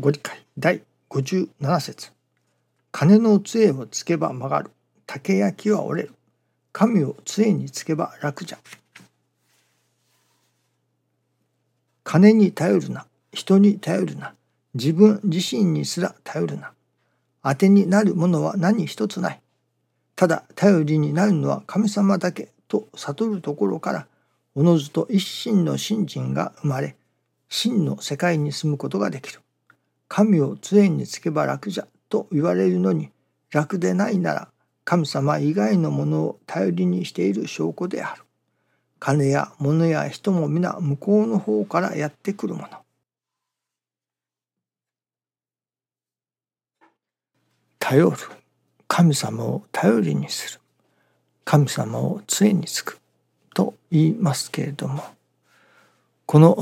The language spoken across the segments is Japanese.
ご理解。第57節。金の杖をつけば曲がる。竹焼きは折れる。神を杖につけば楽じゃ金に頼るな。人に頼るな。自分自身にすら頼るな。当てになるものは何一つない。ただ頼りになるのは神様だけと悟るところからおのずと一心の信心が生まれ真の世界に住むことができる。神を杖につけば楽じゃと言われるのに楽でないなら神様以外のものを頼りにしている証拠である。金や物や人も皆向こうの方からやってくるもの。頼る。神様を頼りにする。神様を杖につく。と言いますけれどもこの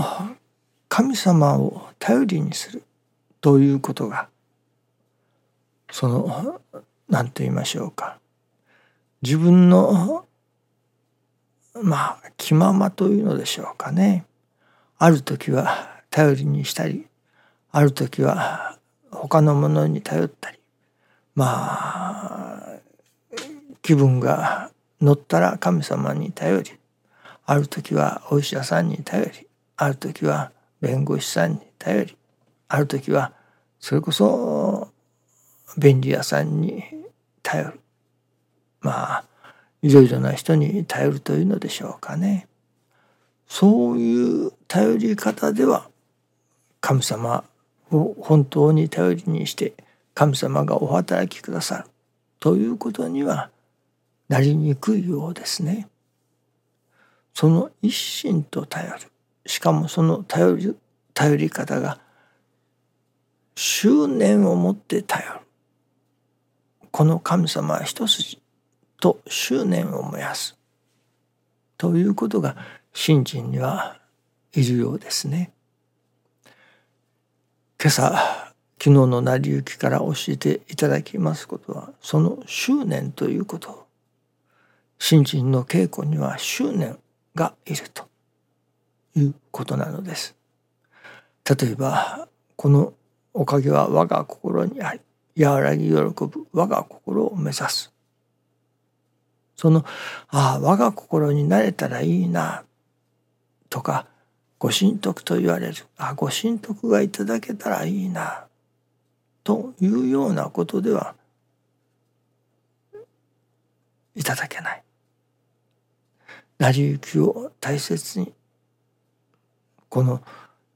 神様を頼りにするということがその何と言いましょうか。自分のまあ気ままというのでしょうかね。ある時は頼りにしたりある時は他のものに頼ったりまあ気分が乗ったら神様に頼りある時はお医者さんに頼りある時は弁護士さんに頼りある時はそれこそ便利屋さんに頼る。まあいろいろな人に頼るというのでしょうかね。そういう頼り方では神様を本当に頼りにして神様がお働きくださる。ということにはなりにくいようですね。その一心と頼る。しかもその頼り頼り方が執念を持って頼るこの神様は一筋と執念を燃やすということが信心にはいるようですね。今朝昨日の成り行きから教えていただきますことはその執念ということ信心の稽古には執念がいるということなのです。例えばこのおかげは我が心にあり和らぎ喜ぶ我が心を目指す。そのああ我が心になれたらいいなとかご神徳と言われる。あご神徳がいただけたらいいなというようなことではいただけない。成り行きを大切にこの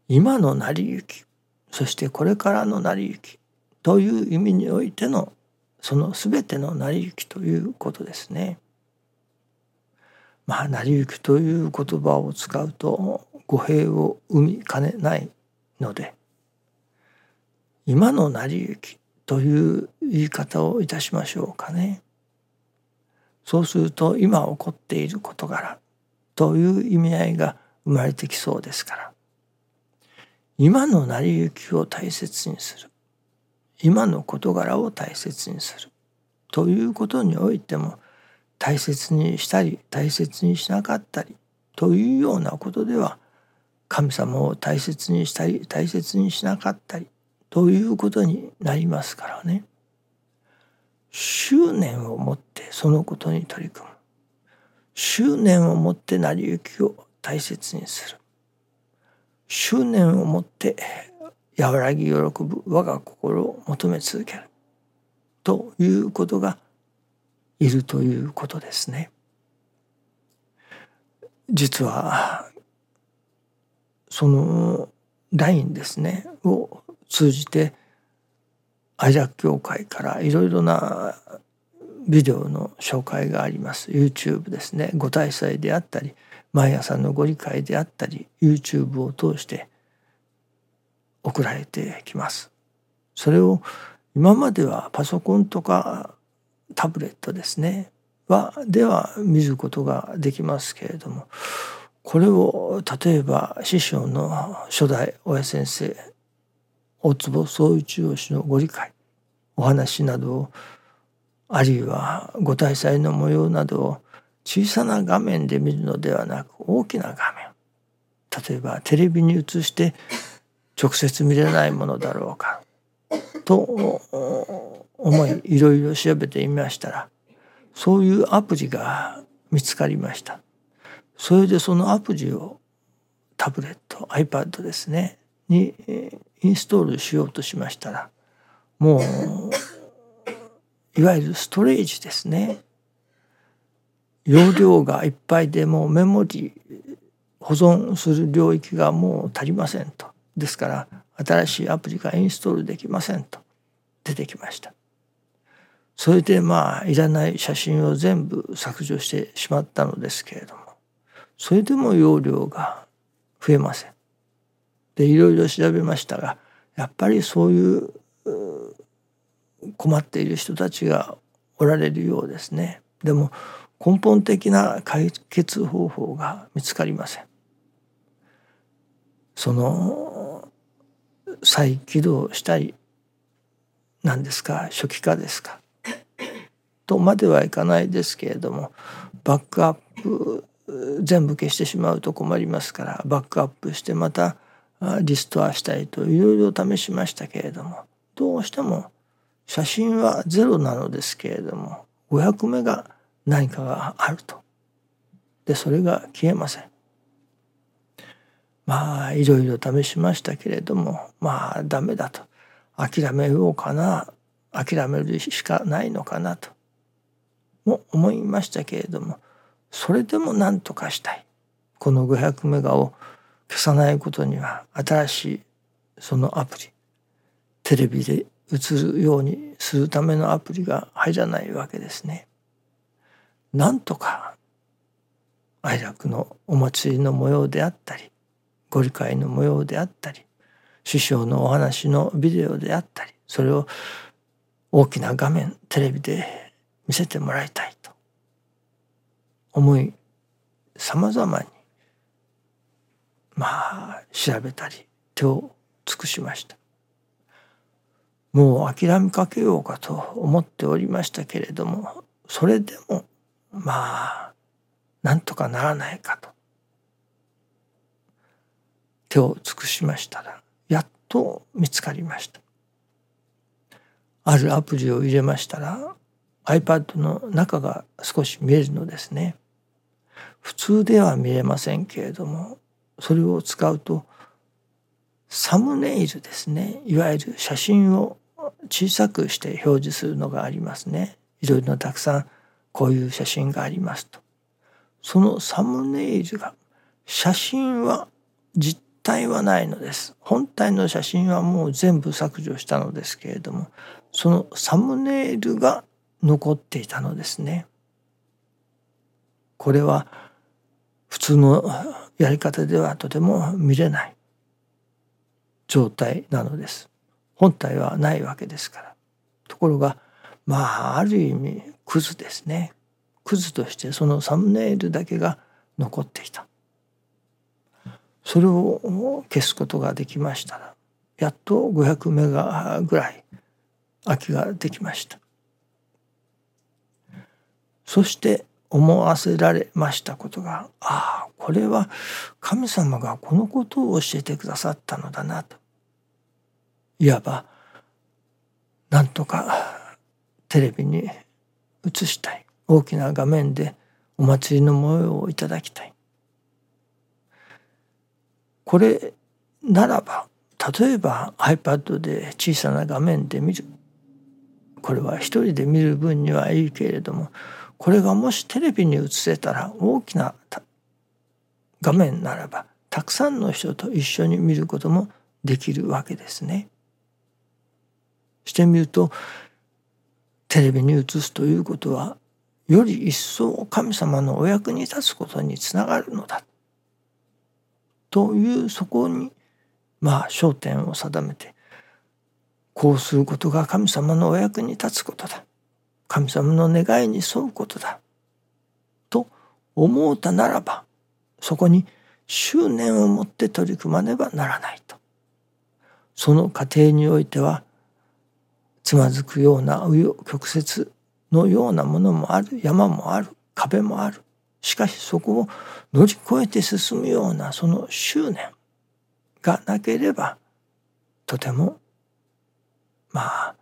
今の成り行きそしてこれからの成り行きという意味においてのその全ての成り行きということですね。まあ成り行きという言葉を使うと語弊を生みかねないので今の成り行きという言い方をいたしましょうかね。そうすると今起こっている事柄という意味合いが生まれてきそうですから今の成り行きを大切にする。今の事柄を大切にする。ということにおいても大切にしたり大切にしなかったりというようなことでは神様を大切にしたり大切にしなかったりということになりますからね。執念を持ってそのことに取り組む。執念を持って成り行きを大切にする。執念を持って和らぎ喜ぶ我が心を求め続ける。ということがいるということですね。実はそのラインですねを通じて愛楽協会からいろいろなビデオの紹介があります。YouTube ですね。ご大祭であったり毎朝のご理解であったり YouTube を通して送られてきます。それを今まではパソコンとかタブレットですねはでは見ることができますけれどもこれを例えば師匠の初代親先生大坪総一郎氏のご理解お話などをあるいはご大祭の模様などを小さな画面で見るのではなく大きな画面。例えばテレビに映して直接見れないものだろうか。と思いいろいろ調べてみましたらそういうアプリが見つかりました。それでそのアプリをタブレット iPad ですねにインストールしようとしましたらもういわゆるストレージですね。容量がいっぱいでもうメモリ保存する領域がもう足りませんと。ですから新しいアプリがインストールできませんと。出てきました。それでまあいらない写真を全部削除してしまったのですけれども。それでも容量が増えません。でいろいろ調べましたがやっぱりそういう困っている人たちがおられるようですね。でも根本的な解決方法が見つかりません。その再起動したり何ですか初期化ですかとまではいかないですけれどもバックアップ全部消してしまうと困りますからバックアップしてまたリストアしたいといろいろ試しましたけれどもどうしても写真はゼロなのですけれども500メガ何かがあると。でそれが消えません。まあいろいろ試しましたけれどもまあダメだと。諦めようかな。諦めるしかないのかなと。も思いましたけれどもそれでも何とかしたい。この500メガを消さないことには新しいそのアプリ。テレビで映るようにするためのアプリが入らないわけですね。なんとか愛楽のお祭りの模様であったりご理解の模様であったり師匠のお話のビデオであったりそれを大きな画面テレビで見せてもらいたいと思いさまざまにまあ調べたり手を尽くしました。もう諦めかけようかと思っておりましたけれどもそれでもまあなんとかならないかと。手を尽くしましたらやっと見つかりました。あるアプリを入れましたら iPad の中が少し見えるのですね。普通では見えませんけれどもそれを使うとサムネイルですね。いわゆる写真を小さくして表示するのがありますね。いろいろたくさんこういう写真がありますと。そのサムネイルが写真は実体はないのです。本体の写真はもう全部削除したのですけれどもそのサムネイルが残っていたのですね。これは普通のやり方ではとても見れない状態なのです。本体はないわけですから。ところがまあある意味クズですね。クズとしてそのサムネイルだけが残っていた。それを消すことができましたらやっと500メガぐらい空きができました。そして思わせられましたことがああこれは神様がこのことを教えてくださったのだなと。いわばなんとかテレビに映したい。大きな画面でお祭りの模様をいただきたい。これならば例えば iPad で小さな画面で見る。これは一人で見る分にはいいけれどもこれがもしテレビに映せたら大きな画面ならばたくさんの人と一緒に見ることもできるわけですね。してみるとテレビに映すということはより一層神様のお役に立つことにつながるのだ。というそこにまあ焦点を定めてこうすることが神様のお役に立つことだ。神様の願いに沿うことだ。と思うたならばそこに執念を持って取り組まねばならないと。その過程においてはつまずくような紆余曲折のようなものもある山もある壁もあるしかしそこを乗り越えて進むようなその執念がなければとてもまあ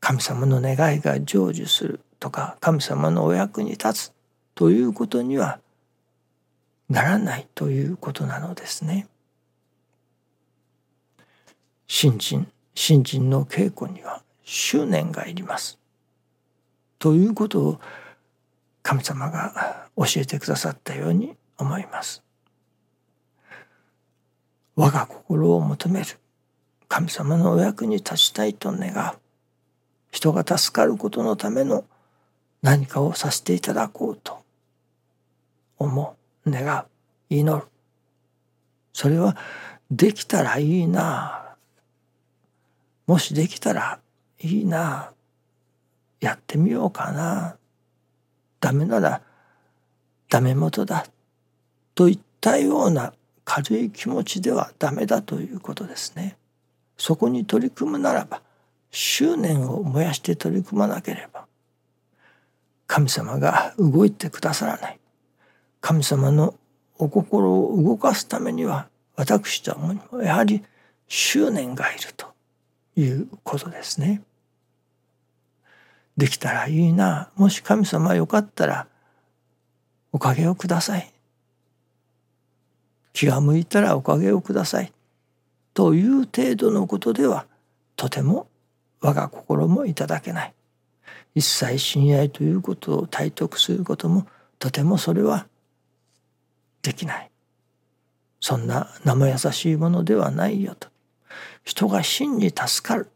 神様の願いが成就するとか神様のお役に立つということにはならないということなのですね。新人新人の稽古には執念がいります。ということを神様が教えてくださったように思います。我が心を求める。神様のお役に立ちたいと願う。人が助かることのための。何かをさせていただこうと。思う。願う。祈る。それはできたらいいな。もしできたらいいな。やってみようかな。ダメならダメ元だ。といったような軽い気持ちではダメだということですね。そこに取り組むならば執念を燃やして取り組まなければ神様が動いてくださらない。神様のお心を動かすためには私どもにもやはり執念がいると。いうことですね。できたらいいな。もし神様よかったらおかげをください。気が向いたらおかげをください。という程度のことではとても我が心もいただけない。一切親愛ということを体得することもとてもそれはできない。そんな生優しいものではないよと。人が真に助かる。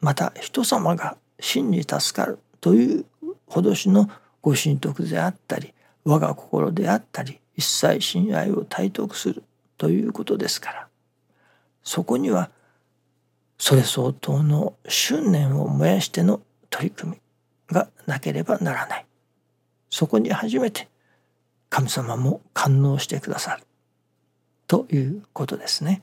また人様が真に助かるというほしのご神徳であったり我が心であったり一切親愛を体得するということですから。そこにはそれ相当の執念を燃やしての取り組みがなければならない。そこに初めて神様も感応してくださる。ということですね。